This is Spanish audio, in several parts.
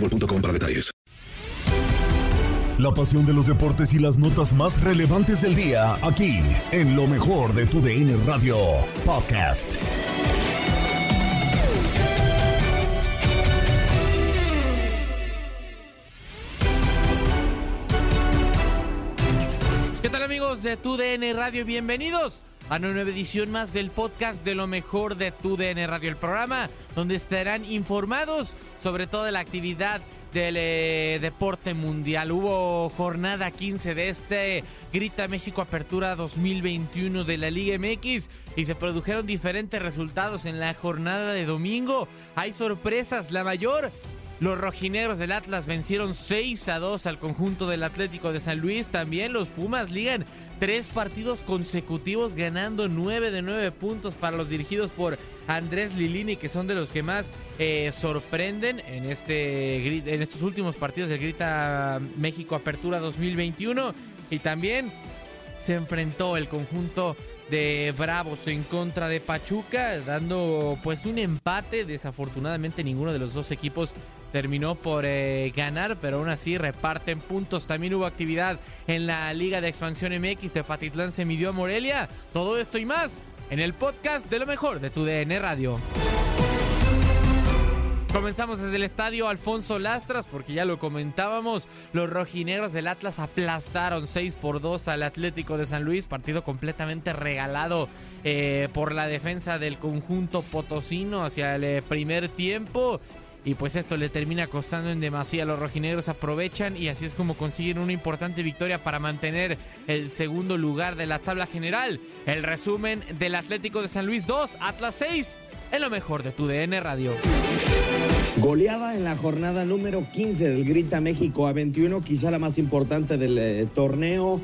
boostmobile.com para detalles. La pasión de los deportes y las notas más relevantes del día, aquí, en lo mejor de tu DN Radio Podcast. ¿Qué tal amigos de TUDN Radio? Bienvenidos a una nueva edición más del podcast de lo mejor de TUDN Radio, el programa donde estarán informados sobre toda la actividad del eh, deporte mundial. Hubo jornada 15 de este Grita México Apertura 2021 de la Liga MX y se produjeron diferentes resultados en la jornada de domingo. Hay sorpresas, la mayor los rojinegros del Atlas vencieron 6 a 2 al conjunto del Atlético de San Luis. También los Pumas ligan tres partidos consecutivos ganando 9 de 9 puntos para los dirigidos por Andrés Lilini, que son de los que más eh, sorprenden en, este, en estos últimos partidos del Grita México Apertura 2021. Y también se enfrentó el conjunto de Bravos en contra de Pachuca, dando pues un empate. Desafortunadamente ninguno de los dos equipos terminó por eh, ganar, pero aún así reparten puntos. También hubo actividad en la Liga de Expansión MX de Patitlán se midió a Morelia. Todo esto y más en el podcast de lo mejor de tu DN Radio. Comenzamos desde el estadio Alfonso Lastras, porque ya lo comentábamos, los rojinegros del Atlas aplastaron 6 por 2 al Atlético de San Luis, partido completamente regalado eh, por la defensa del conjunto potosino hacia el eh, primer tiempo. Y pues esto le termina costando en demasía. Los rojinegros aprovechan y así es como consiguen una importante victoria para mantener el segundo lugar de la tabla general. El resumen del Atlético de San Luis 2, Atlas 6, en lo mejor de tu DN Radio. Goleada en la jornada número 15 del Grita México a 21, quizá la más importante del eh, torneo.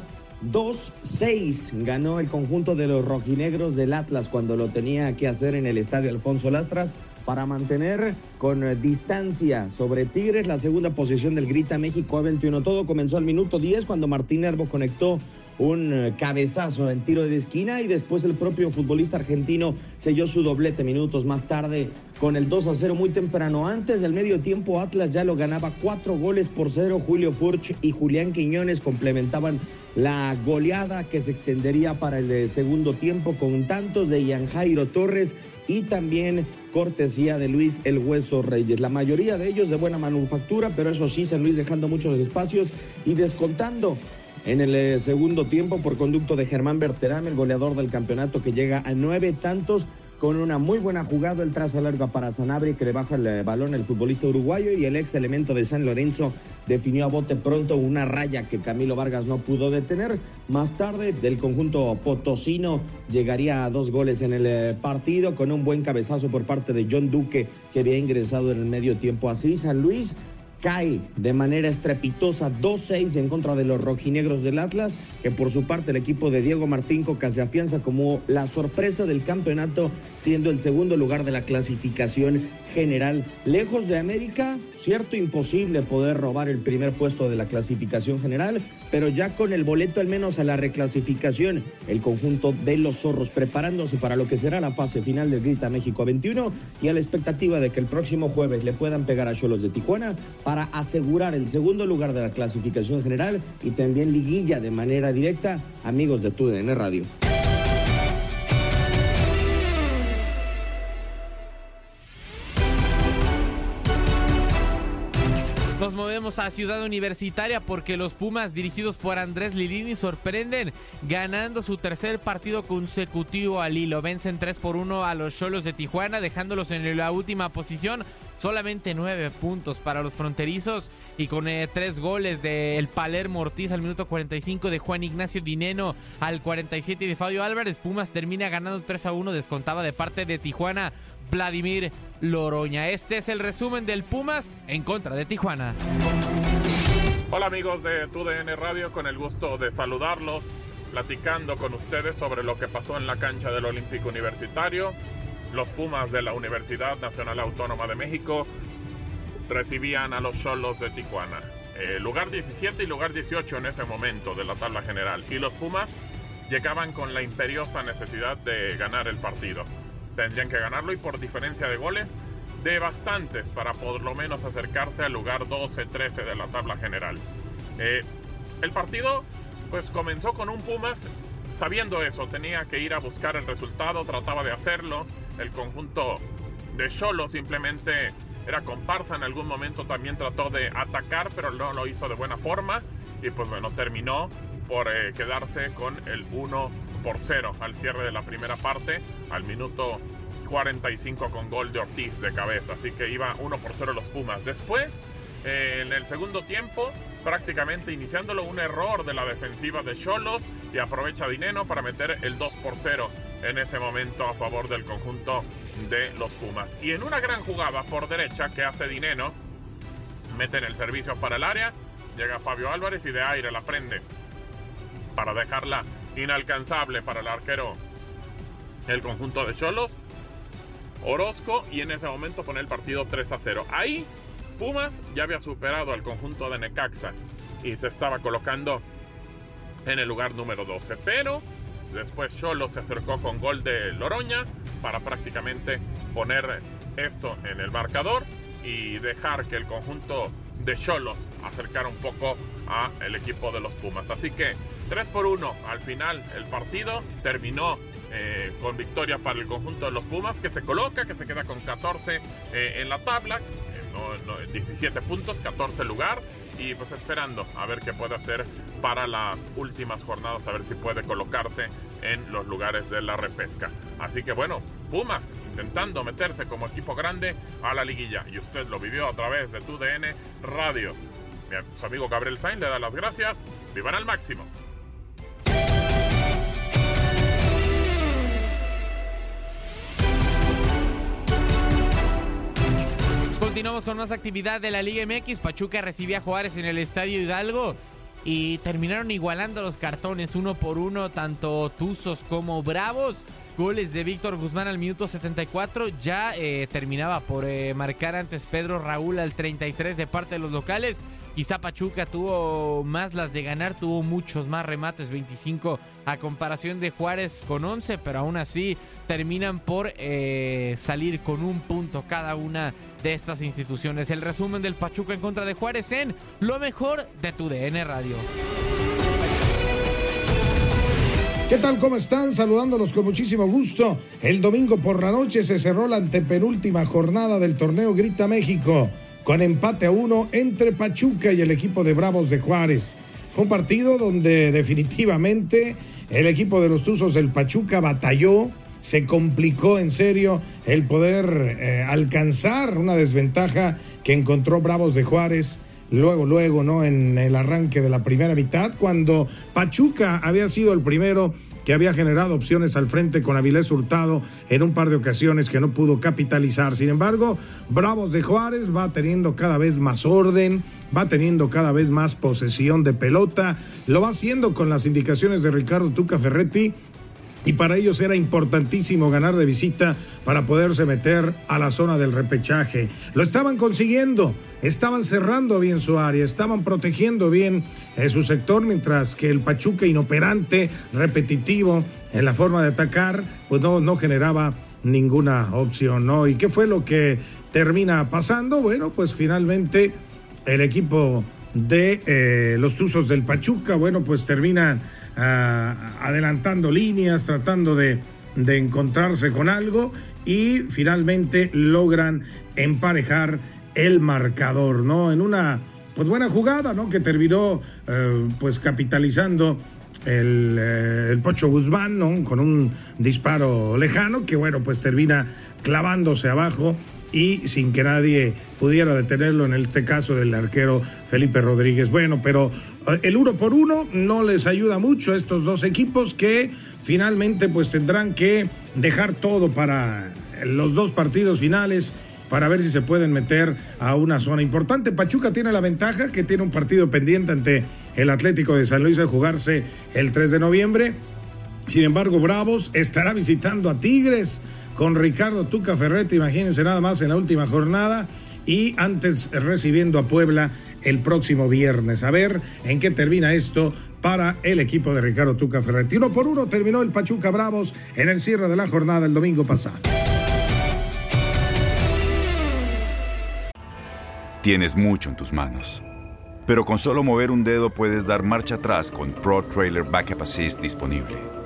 2-6 ganó el conjunto de los rojinegros del Atlas cuando lo tenía que hacer en el estadio Alfonso Lastras para mantener con eh, distancia sobre Tigres la segunda posición del Grita México a 21. Todo comenzó al minuto 10 cuando Martín Herbo conectó un eh, cabezazo en tiro de esquina y después el propio futbolista argentino selló su doblete minutos más tarde con el 2 a 0 muy temprano. Antes del medio tiempo Atlas ya lo ganaba cuatro goles por cero. Julio Furch y Julián Quiñones complementaban la goleada que se extendería para el eh, segundo tiempo con tantos de Ian Jairo Torres y también cortesía de Luis El Hueso Reyes. La mayoría de ellos de buena manufactura, pero eso sí, San Luis dejando muchos espacios y descontando en el eh, segundo tiempo por conducto de Germán Berterame, el goleador del campeonato que llega a nueve tantos con una muy buena jugada, el trazo larga para Sanabria que le baja el eh, balón el futbolista uruguayo y el ex elemento de San Lorenzo definió a bote pronto una raya que Camilo Vargas no pudo detener. Más tarde, del conjunto potosino llegaría a dos goles en el eh, partido con un buen cabezazo por parte de John Duque que había ingresado en el medio tiempo así. San Luis cae de manera estrepitosa 2-6 en contra de los rojinegros del Atlas, que por su parte el equipo de Diego Martín Coca se afianza como la sorpresa del campeonato, siendo el segundo lugar de la clasificación general. Lejos de América, cierto, imposible poder robar el primer puesto de la clasificación general, pero ya con el boleto al menos a la reclasificación, el conjunto de los zorros preparándose para lo que será la fase final del Grita México 21 y a la expectativa de que el próximo jueves le puedan pegar a Cholos de Tijuana para asegurar el segundo lugar de la clasificación general y también liguilla de manera directa, amigos de TUDN Radio. Nos movemos a Ciudad Universitaria porque los Pumas dirigidos por Andrés Lilini sorprenden ganando su tercer partido consecutivo al hilo. Vencen 3 por 1 a los Cholos de Tijuana dejándolos en la última posición. Solamente 9 puntos para los fronterizos y con 3 eh, goles del El Palermo Ortiz al minuto 45 de Juan Ignacio Dineno al 47 y de Fabio Álvarez. Pumas termina ganando 3 a 1 descontaba de parte de Tijuana Vladimir Loroña. Este es el resumen del Pumas en contra de Tijuana. Hola amigos de TUDN Radio, con el gusto de saludarlos, platicando con ustedes sobre lo que pasó en la cancha del Olímpico Universitario. Los Pumas de la Universidad Nacional Autónoma de México recibían a los Cholos de Tijuana. Eh, lugar 17 y lugar 18 en ese momento de la tabla general. Y los Pumas llegaban con la imperiosa necesidad de ganar el partido tendrían que ganarlo y por diferencia de goles de bastantes para por lo menos acercarse al lugar 12-13 de la tabla general. Eh, el partido pues comenzó con un Pumas sabiendo eso, tenía que ir a buscar el resultado, trataba de hacerlo. El conjunto de Cholo simplemente era comparsa, en algún momento también trató de atacar, pero no lo hizo de buena forma y pues bueno, terminó por eh, quedarse con el 1 por 0 al cierre de la primera parte, al minuto 45 con gol de Ortiz de cabeza. Así que iba 1 por 0 los Pumas. Después, eh, en el segundo tiempo, prácticamente iniciándolo un error de la defensiva de Cholos y aprovecha Dineno para meter el 2 por 0 en ese momento a favor del conjunto de los Pumas. Y en una gran jugada por derecha que hace Dineno, meten el servicio para el área, llega Fabio Álvarez y de aire la prende para dejarla inalcanzable para el arquero el conjunto de Cholos. Orozco y en ese momento pone el partido 3 a 0. Ahí Pumas ya había superado al conjunto de Necaxa y se estaba colocando en el lugar número 12. Pero después Cholos se acercó con gol de Loroña para prácticamente poner esto en el marcador y dejar que el conjunto de Cholos acercara un poco a el equipo de los Pumas. Así que 3 por 1 al final el partido terminó eh, con victoria para el conjunto de los Pumas que se coloca, que se queda con 14 eh, en la tabla, 17 puntos, 14 lugar y pues esperando a ver qué puede hacer para las últimas jornadas, a ver si puede colocarse en los lugares de la repesca. Así que bueno, Pumas intentando meterse como equipo grande a la liguilla y usted lo vivió a través de tu DN Radio. Mi amigo Gabriel Sainz le da las gracias. Vivan al máximo. Continuamos con más actividad de la Liga MX. Pachuca recibía a Juárez en el Estadio Hidalgo y terminaron igualando los cartones uno por uno, tanto Tuzos como Bravos. Goles de Víctor Guzmán al minuto 74. Ya eh, terminaba por eh, marcar antes Pedro Raúl al 33 de parte de los locales. Quizá Pachuca tuvo más las de ganar, tuvo muchos más remates, 25 a comparación de Juárez con 11, pero aún así terminan por eh, salir con un punto cada una de estas instituciones. El resumen del Pachuca en contra de Juárez en lo mejor de tu DN Radio. ¿Qué tal? ¿Cómo están? Saludándolos con muchísimo gusto. El domingo por la noche se cerró la antepenúltima jornada del torneo Grita México con empate a uno entre Pachuca y el equipo de Bravos de Juárez. Un partido donde definitivamente el equipo de los Tuzos del Pachuca batalló, se complicó en serio el poder eh, alcanzar una desventaja que encontró Bravos de Juárez luego, luego, ¿no? En el arranque de la primera mitad, cuando Pachuca había sido el primero que había generado opciones al frente con Avilés Hurtado en un par de ocasiones que no pudo capitalizar. Sin embargo, Bravos de Juárez va teniendo cada vez más orden, va teniendo cada vez más posesión de pelota, lo va haciendo con las indicaciones de Ricardo Tuca Ferretti y para ellos era importantísimo ganar de visita para poderse meter a la zona del repechaje. Lo estaban consiguiendo, estaban cerrando bien su área, estaban protegiendo bien eh, su sector, mientras que el Pachuca inoperante, repetitivo en la forma de atacar, pues no, no generaba ninguna opción, ¿no? ¿Y qué fue lo que termina pasando? Bueno, pues finalmente el equipo de eh, los Tuzos del Pachuca, bueno, pues terminan adelantando líneas, tratando de, de encontrarse con algo y finalmente logran emparejar el marcador, ¿no? En una pues buena jugada, ¿no? Que terminó eh, pues capitalizando el, eh, el, Pocho Guzmán, ¿no? Con un disparo lejano que bueno, pues termina clavándose abajo y sin que nadie pudiera detenerlo, en este caso del arquero Felipe Rodríguez. Bueno, pero eh, el uno por uno no les ayuda mucho a estos dos equipos que finalmente pues tendrán que dejar todo para los dos partidos finales para ver si se pueden meter a una zona importante. Pachuca tiene la ventaja que tiene un partido pendiente ante el Atlético de San Luis de jugarse el 3 de noviembre. Sin embargo, Bravos estará visitando a Tigres con Ricardo Tuca Ferretti, imagínense nada más en la última jornada y antes recibiendo a Puebla el próximo viernes. A ver en qué termina esto para el equipo de Ricardo Tuca Ferretti. Uno por uno terminó el Pachuca Bravos en el cierre de la jornada el domingo pasado. Tienes mucho en tus manos, pero con solo mover un dedo puedes dar marcha atrás con Pro Trailer Backup Assist disponible.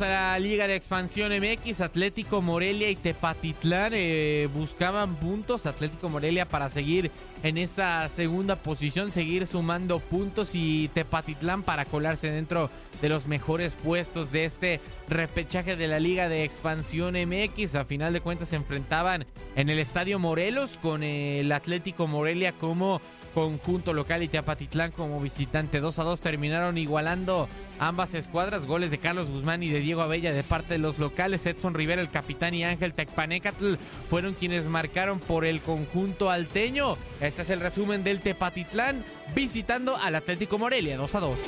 A la Liga de Expansión MX. Atlético Morelia y Tepatitlán eh, buscaban puntos. Atlético Morelia para seguir en esa segunda posición, seguir sumando puntos y Tepatitlán para colarse dentro de los mejores puestos de este repechaje de la Liga de Expansión MX. A final de cuentas se enfrentaban en el Estadio Morelos con el Atlético Morelia como conjunto local y Teapatitlán como visitante. 2 a 2 terminaron igualando ambas escuadras. Goles de Carlos Guzmán y de Diego Abella de parte de los locales. Edson Rivera, el capitán y Ángel Tecpanecatl fueron quienes marcaron por el conjunto alteño. Este es el resumen del Tepatitlán visitando al Atlético Morelia 2 a 2.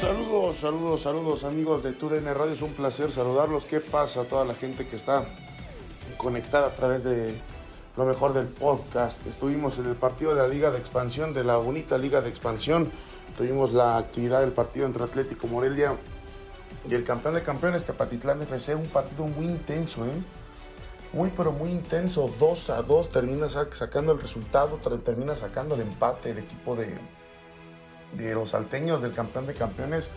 Saludos, saludos, saludos amigos de TUDN Radio. Es un placer saludarlos. ¿Qué pasa a toda la gente que está conectada a través de lo mejor del podcast. Estuvimos en el partido de la Liga de Expansión, de la bonita Liga de Expansión. Tuvimos la actividad del partido entre Atlético Morelia y el campeón de campeones, Tepatitlán FC. Un partido muy intenso, ¿eh? Muy, pero muy intenso. 2 a 2 termina sacando el resultado, termina sacando el empate el equipo de, de los salteños del campeón de campeones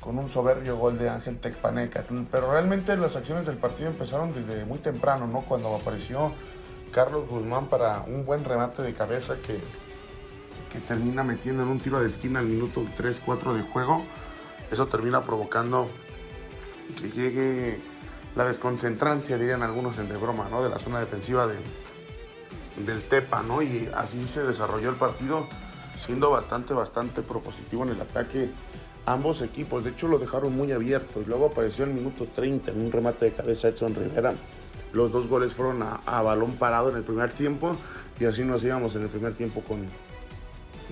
con un soberbio gol de Ángel Tecpaneca. Pero realmente las acciones del partido empezaron desde muy temprano, ¿no? Cuando apareció Carlos Guzmán para un buen remate de cabeza que, que termina metiendo en un tiro de esquina al minuto 3-4 de juego. Eso termina provocando que llegue la desconcentrancia, dirían algunos en de broma, ¿no? de la zona defensiva de, del Tepa, ¿no? Y así se desarrolló el partido, siendo bastante, bastante propositivo en el ataque ambos equipos. De hecho, lo dejaron muy abierto. Y luego apareció el minuto 30 en un remate de cabeza Edson Rivera los dos goles fueron a, balón parado en el primer tiempo y así nos íbamos en el primer tiempo con,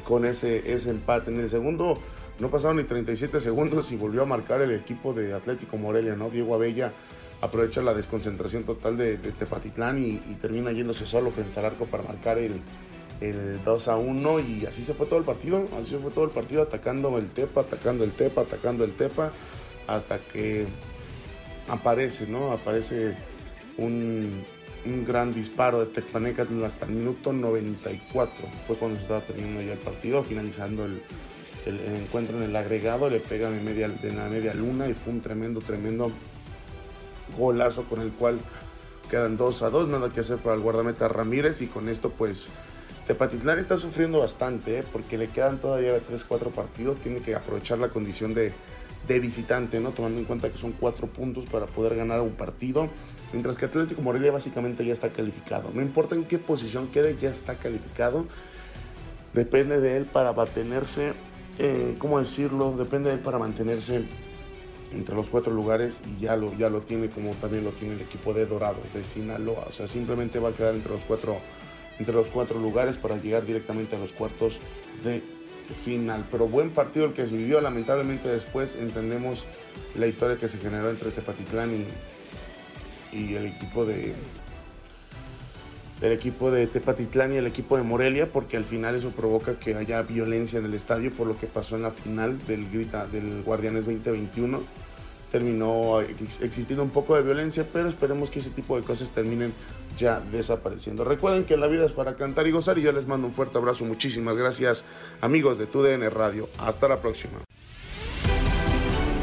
con ese, ese empate. En el segundo no pasaron ni 37 segundos y volvió a marcar el equipo de Atlético Morelia, ¿no? Diego Abella aprovecha la desconcentración total de, Tepatitlán y, termina yéndose solo frente al arco para marcar el, el 2 a 1 y así se fue todo el partido, así se fue todo el partido atacando el Tepa, atacando el Tepa, atacando el Tepa hasta que aparece, ¿no? Aparece un, un gran disparo de Tecpanecatl hasta el minuto 94. Fue cuando se estaba terminando ya el partido, finalizando el, el, encuentro en el agregado, le pega de, media, de la media luna y fue un tremendo, tremendo golazo con el cual quedan 2 a 2, nada que hacer para el guardameta Ramírez y con esto pues Tepatitlán está sufriendo bastante ¿eh? porque le quedan todavía 3, 4 partidos, tiene que aprovechar la condición de, de visitante, ¿no? tomando en cuenta que son 4 puntos para poder ganar un partido, mientras que Atlético Morelia básicamente ya está calificado, no importa en qué posición quede, ya está calificado, depende de él para mantenerse, eh, ¿cómo decirlo? Depende de él para mantenerse entre los cuatro lugares y ya lo, ya lo tiene como también lo tiene el equipo de Dorados de Sinaloa. O sea, simplemente va a quedar entre los cuatro, entre los cuatro lugares para llegar directamente a los cuartos de final. Pero buen partido el que se vivió. Lamentablemente después entendemos la historia que se generó entre Tepatitlán y, y el equipo de el equipo de Tepatitlán y el equipo de Morelia, porque al final eso provoca que haya violencia en el estadio por lo que pasó en la final del Grita del Guardianes 2021. Terminó ex- existiendo un poco de violencia, pero esperemos que ese tipo de cosas terminen ya desapareciendo. Recuerden que la vida es para cantar y gozar y yo les mando un fuerte abrazo. Muchísimas gracias amigos de TUDN Radio. Hasta la próxima.